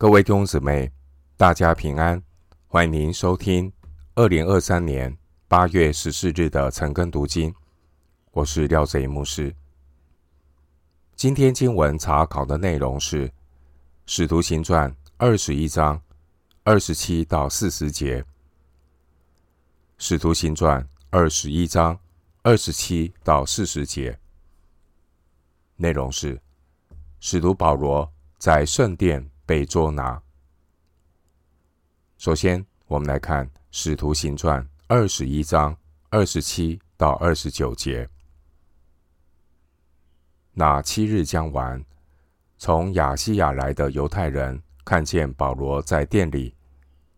各位弟兄姊妹，大家平安！欢迎您收听二零二三年八月十四日的晨更读经。我是廖贼牧师。今天经文查考的内容是《使徒行传》二十一章二十七到四十节，《使徒行传》二十一章二十七到四十节内容是使徒保罗在圣殿。被捉拿。首先，我们来看《使徒行传》二十一章二十七到二十九节。那七日将完，从亚西亚来的犹太人看见保罗在店里，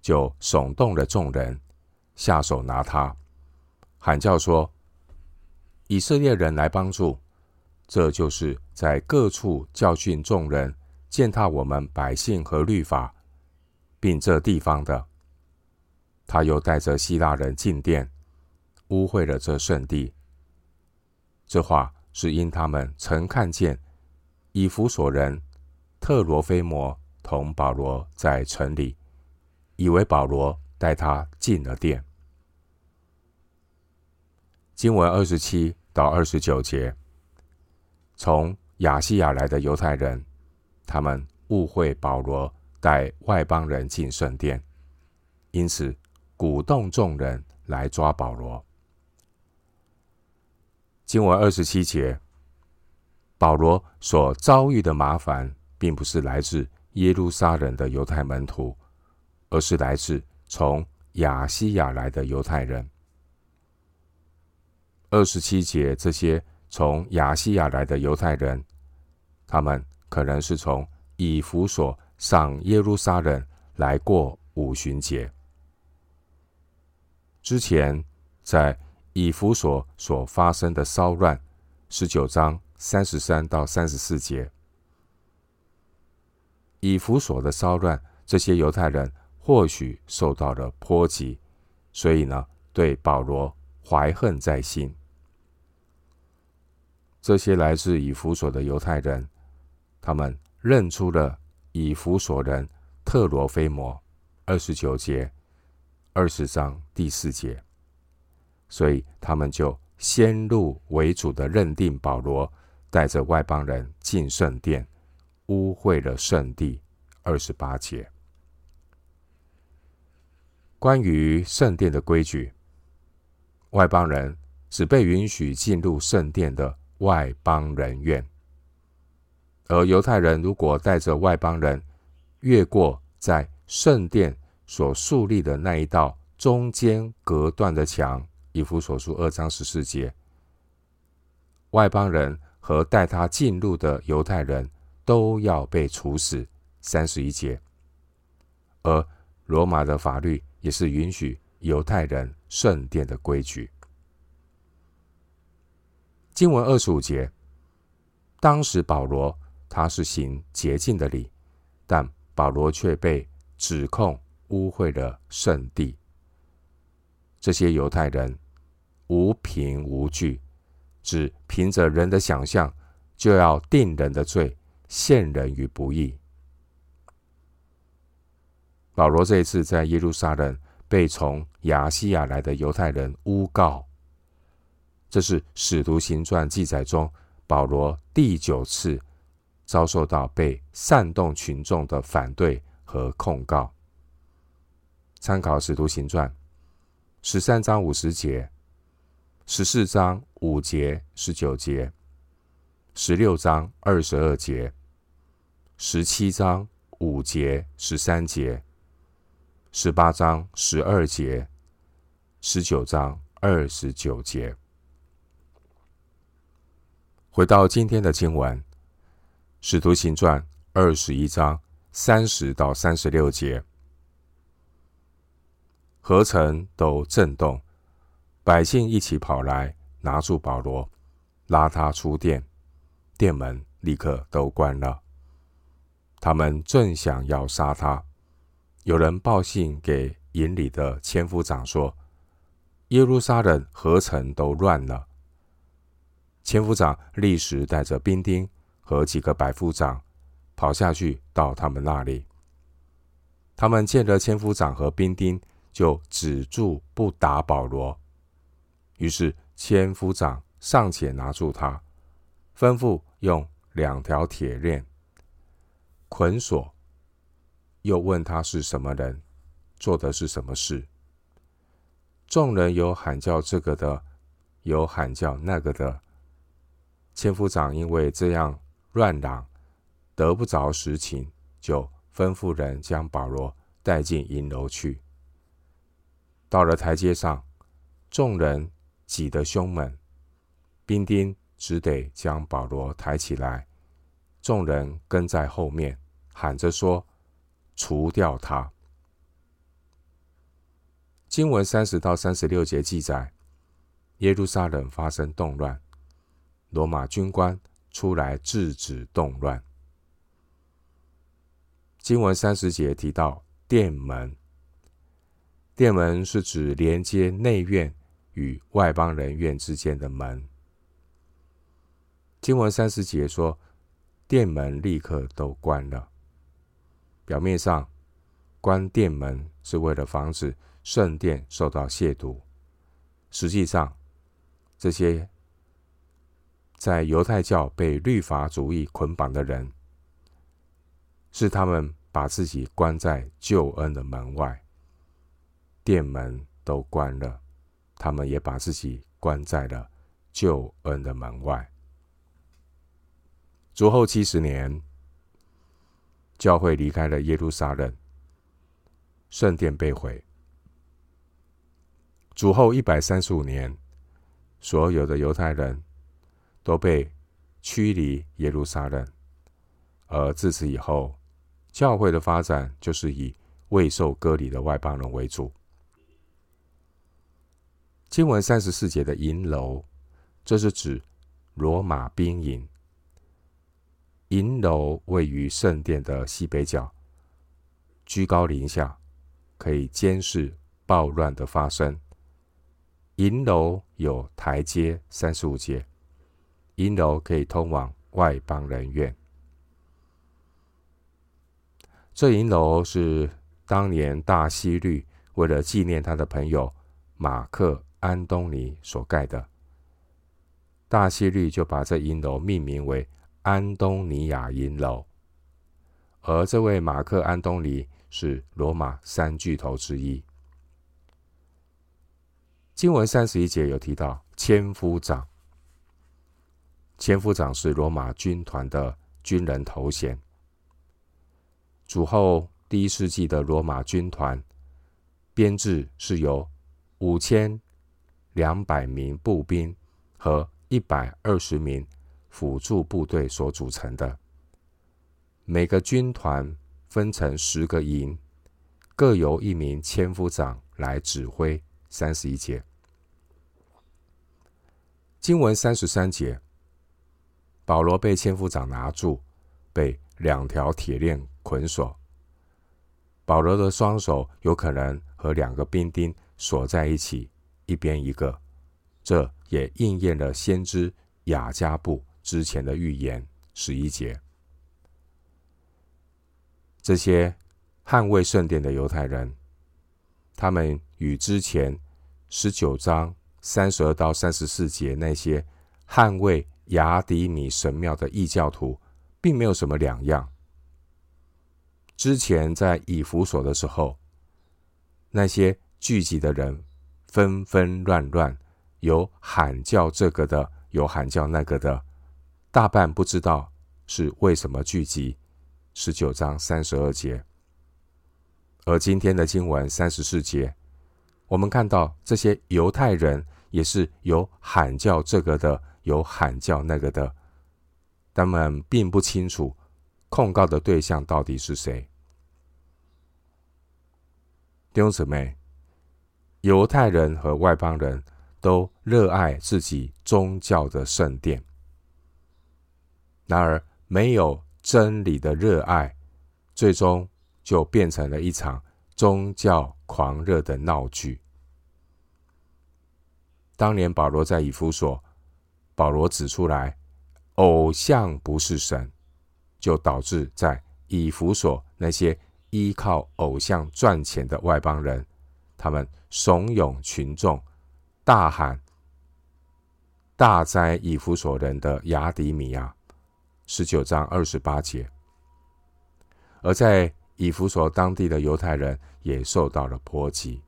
就耸动了众人，下手拿他，喊叫说：“以色列人来帮助！”这就是在各处教训众人。践踏我们百姓和律法，并这地方的，他又带着希腊人进殿，污秽了这圣地。这话是因他们曾看见以弗所人特罗菲摩同保罗在城里，以为保罗带他进了殿。经文二十七到二十九节，从亚细亚来的犹太人。他们误会保罗带外邦人进圣殿，因此鼓动众人来抓保罗。经文二十七节，保罗所遭遇的麻烦，并不是来自耶路撒冷的犹太门徒，而是来自从亚西亚来的犹太人。二十七节，这些从亚西亚来的犹太人，他们。可能是从以弗所上耶路撒冷来过五旬节。之前在以弗所所发生的骚乱，十九章三十三到三十四节。以弗所的骚乱，这些犹太人或许受到了波及，所以呢，对保罗怀恨在心。这些来自以弗所的犹太人。他们认出了以弗所人特罗菲摩，二十九节，二十章第四节，所以他们就先入为主的认定保罗带着外邦人进圣殿，污秽了圣地。二十八节，关于圣殿的规矩，外邦人只被允许进入圣殿的外邦人院。而犹太人如果带着外邦人越过在圣殿所树立的那一道中间隔断的墙，以弗所书二章十四节，外邦人和带他进入的犹太人都要被处死。三十一节，而罗马的法律也是允许犹太人圣殿的规矩。经文二十五节，当时保罗。他是行洁净的礼，但保罗却被指控污秽了圣地。这些犹太人无凭无据，只凭着人的想象，就要定人的罪，陷人于不义。保罗这一次在耶路撒冷被从亚西亚来的犹太人诬告，这是使徒行传记载中保罗第九次。遭受到被煽动群众的反对和控告。参考《使徒行传》十三章五十节、十四章五节、十九节、十六章二十二节、十七章五节、十三节、十八章十二节、十九章二十九节。回到今天的经文。使徒行传二十一章三十到三十六节，何城都震动，百姓一起跑来拿住保罗，拉他出殿，殿门立刻都关了。他们正想要杀他，有人报信给营里的千夫长说：“耶路撒冷何城都乱了。”千夫长立时带着兵丁。和几个百夫长跑下去到他们那里，他们见了千夫长和兵丁，就止住不打保罗。于是千夫长尚且拿住他，吩咐用两条铁链捆锁，又问他是什么人，做的是什么事。众人有喊叫这个的，有喊叫那个的。千夫长因为这样乱嚷，得不着实情，就吩咐人将保罗带进银楼去。到了台阶上，众人挤得凶猛，兵丁只得将保罗抬起来，众人跟在后面，喊着说：“除掉他。”经文三十到三十六节记载，耶路撒冷发生动乱，罗马军官出来制止动乱。经文三十节提到殿门，殿门是指连接内院与外邦人院之间的门。经文三十节说，殿门立刻都关了。表面上，关殿门是为了防止。圣殿受到亵渎，实际上，这些在犹太教被律法主义捆绑的人，是他们把自己关在救恩的门外，殿门都关了，他们也把自己关在了救恩的门外。主后七十年，教会离开了耶路撒冷，圣殿被毁。主后一百三十五年，所有的犹太人都被驱离耶路撒冷，而自此以后，教会的发展就是以未受割礼的外邦人为主。经文三十四节的银楼，这是指罗马兵营。银楼位于圣殿的西北角，居高临下，可以监视暴乱的发生。银楼有台阶，三十五节，营楼可以通往外邦人院。这银楼是当年大希律为了纪念他的朋友马克安东尼所盖的。大希律就把这银楼命名为安东尼亚银楼，而这位马克安东尼是罗马三巨头之一。经文三十一节有提到千夫长，千夫长是罗马军团的军人头衔。主后第一世纪的罗马军团编制是由五千两百名步兵和一百二十名辅助部队所组成的。每个军团分成十个营，各由一名千夫长来指挥。三十一节。经文三十三节，保罗被千夫长拿住，被两条铁链捆锁。保罗的双手有可能和两个兵丁锁在一起，一边一个。这也应验了先知雅加布之前的预言。十一节，这些捍卫圣殿的犹太人，他们与之前十九章。三十二到三十四节，那些捍卫雅迪米神庙的异教徒，并没有什么两样。之前在以弗所的时候，那些聚集的人纷纷乱乱，有喊叫这个的，有喊叫那个的，大半不知道是为什么聚集。十九章三十二节，而今天的经文三十四节。我们看到这些犹太人也是有喊叫这个的，有喊叫那个的，他们并不清楚控告的对象到底是谁。弟兄姊妹，犹太人和外邦人都热爱自己宗教的圣殿，然而没有真理的热爱，最终就变成了一场宗教狂热的闹剧。当年保罗在以弗所，保罗指出来，偶像不是神，就导致在以弗所那些依靠偶像赚钱的外邦人，他们怂恿群众大喊：“大灾以弗所人的雅底米亚！”十九章二十八节。而在以弗所当地的犹太人也受到了波及。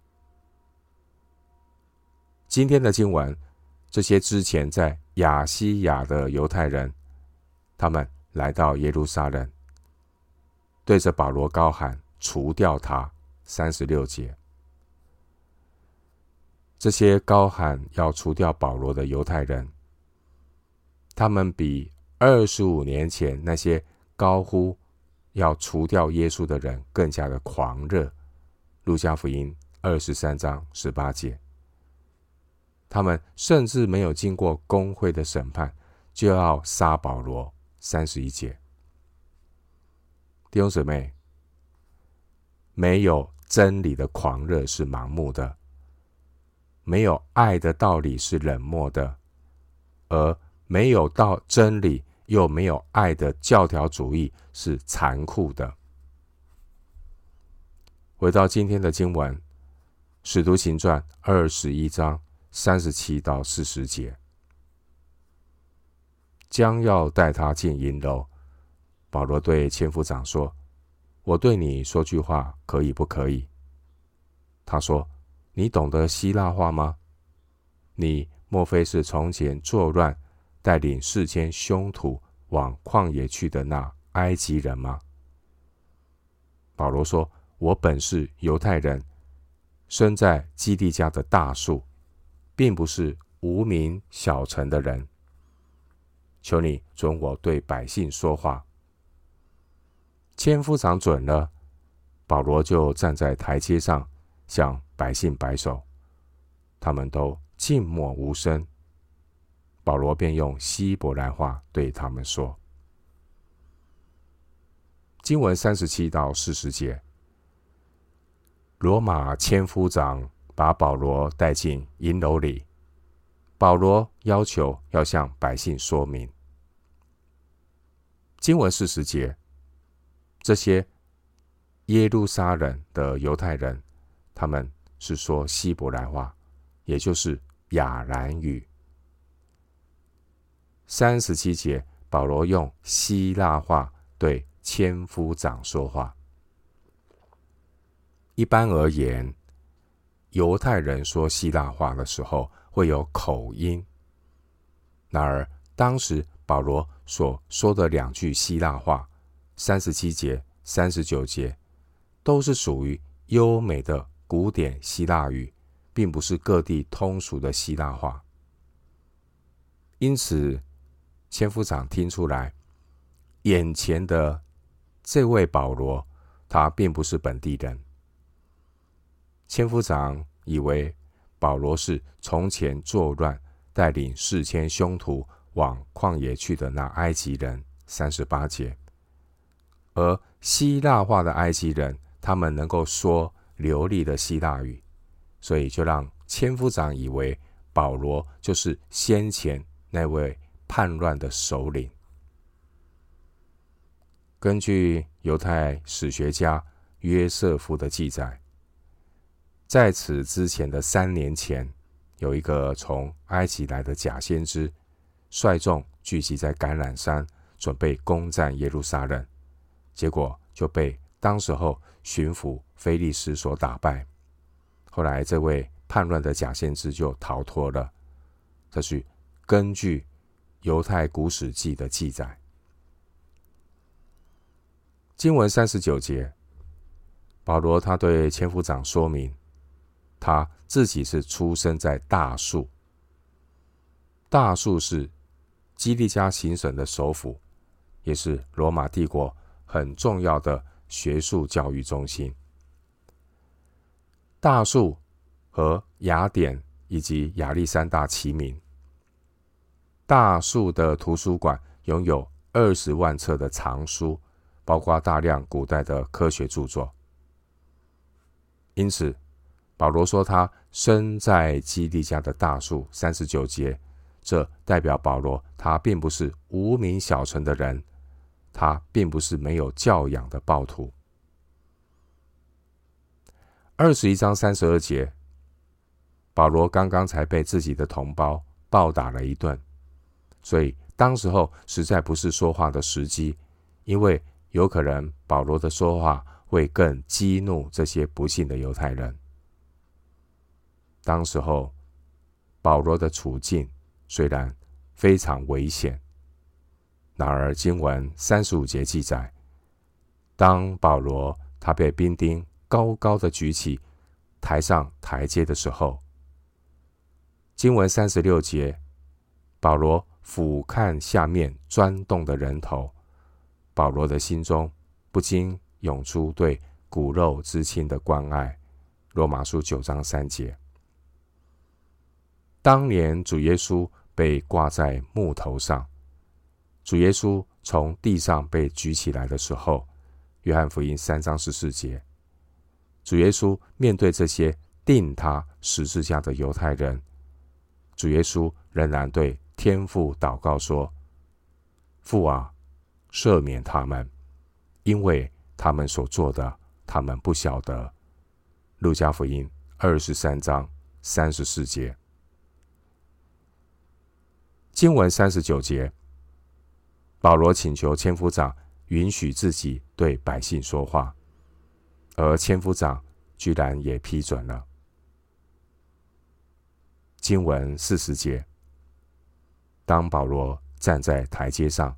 今天的经文，这些之前在亚西亚的犹太人，他们来到耶路撒冷。对着保罗高喊：“除掉他！”三十六节，这些高喊要除掉保罗的犹太人，他们比二十五年前那些高呼要除掉耶稣的人更加的狂热。路加福音二十三章十八节，他们甚至没有经过公会的审判，就要杀保罗。三十一节。弟兄姊妹，没有真理的狂热是盲目的，没有爱的道理是冷漠的，而没有到真理又没有爱的教条主义是残酷的。回到今天的经文，《使徒行传》二十一章三十七到四十节，将要带他进营楼。保罗对千夫长说：“我对你说句话，可以不可以？”他说：“你懂得希腊话吗？你莫非是从前作乱，带领四千凶徒往旷野去的那埃及人吗？”保罗说：“我本是犹太人，生在基利家的大树，并不是无名小城的人。求你准我对百姓说话。”千夫长准了，保罗就站在台阶上向百姓摆手，他们都静默无声。保罗便用希伯来话对他们说：“经文三十七到四十节，罗马千夫长把保罗带进银楼里，保罗要求要向百姓说明。经文四十节。”这些耶路撒冷的犹太人，他们是说希伯来话，也就是亚兰语。三十七节，保罗用希腊话对千夫长说话。一般而言，犹太人说希腊话的时候会有口音。然而，当时保罗所说的两句希腊话。三十七节、三十九节都是属于优美的古典希腊语，并不是各地通俗的希腊话。因此，千夫长听出来，眼前的这位保罗，他并不是本地人。千夫长以为保罗是从前作乱、带领四千凶徒往旷野去的那埃及人。三十八节。而希腊化的埃及人，他们能够说流利的希腊语，所以就让千夫长以为保罗就是先前那位叛乱的首领。根据犹太史学家约瑟夫的记载，在此之前的三年前，有一个从埃及来的假先知，率众聚集在橄榄山，准备攻占耶路撒冷。结果就被当时候巡抚菲利斯所打败。后来，这位叛乱的假先知就逃脱了。这是根据犹太古史记的记载。经文三十九节，保罗他对千夫长说明，他自己是出生在大数。大数是基利加行省的首府，也是罗马帝国。很重要的学术教育中心，大数和雅典以及亚历山大齐名。大数的图书馆拥有二十万册的藏书，包括大量古代的科学著作。因此，保罗说他生在基利家的大树，三十九节，这代表保罗他并不是无名小城的人。他并不是没有教养的暴徒。二十一章三十二节，保罗刚刚才被自己的同胞暴打了一顿，所以当时候实在不是说话的时机，因为有可能保罗的说话会更激怒这些不信的犹太人。当时候，保罗的处境虽然非常危险，然而经文三十五节记载，当保罗他被兵丁高高的举起，抬上台阶的时候，经文三十六节，保罗俯瞰下面钻动的人头，保罗的心中不禁涌出对骨肉之亲的关爱。罗马书九章三节。当年主耶稣被挂在木头上，主耶稣从地上被举起来的时候，约翰福音三章十四节，主耶稣面对这些钉他十字架的犹太人，主耶稣仍然对天父祷告说：“父啊，赦免他们，因为他们所做的，他们不晓得。”路加福音二十三章三十四节。经文三十九节，保罗请求千夫长允许自己对百姓说话，而千夫长居然也批准了。经文四十节，当保罗站在台阶上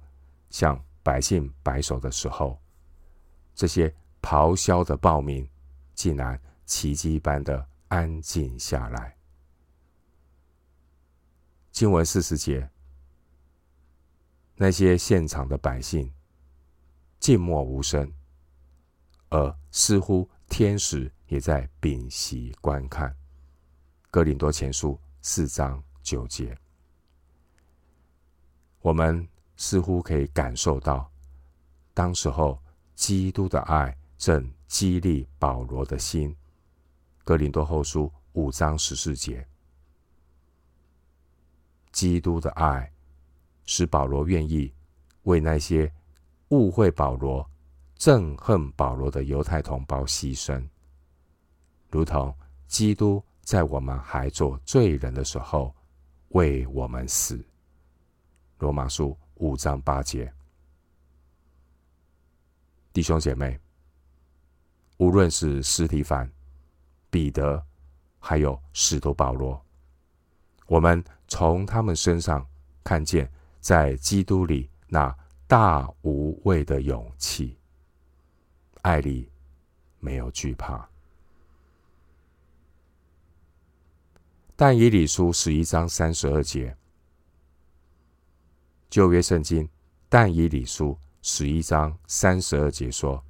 向百姓摆手的时候，这些咆哮的暴民竟然奇迹般的安静下来。经文四十节，那些现场的百姓静默无声，而似乎天使也在屏息观看。哥林多前书四章九节，我们似乎可以感受到，当时候基督的爱正激励保罗的心。哥林多后书五章十四节。基督的爱使保罗愿意为那些误会保罗、憎恨保罗的犹太同胞牺牲，如同基督在我们还做罪人的时候为我们死。罗马书五章八节，弟兄姐妹，无论是司提凡、彼得，还有使徒保罗。我们从他们身上看见，在基督里那大无畏的勇气，爱里没有惧怕。但以理书十一章三十二节，旧约圣经但以理书十一章三十二节说：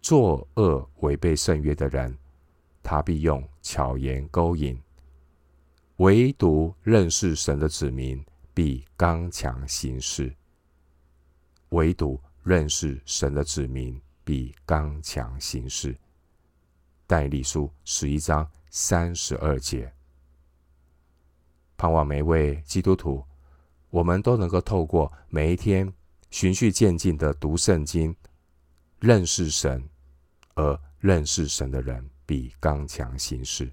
作恶违背圣约的人，他必用巧言勾引。唯独认识神的子民必刚强行事。唯独认识神的子民必刚强行事。代理书十一章三十二节。盼望每位基督徒，我们都能够透过每一天循序渐进的读圣经，认识神，而认识神的人必刚强行事。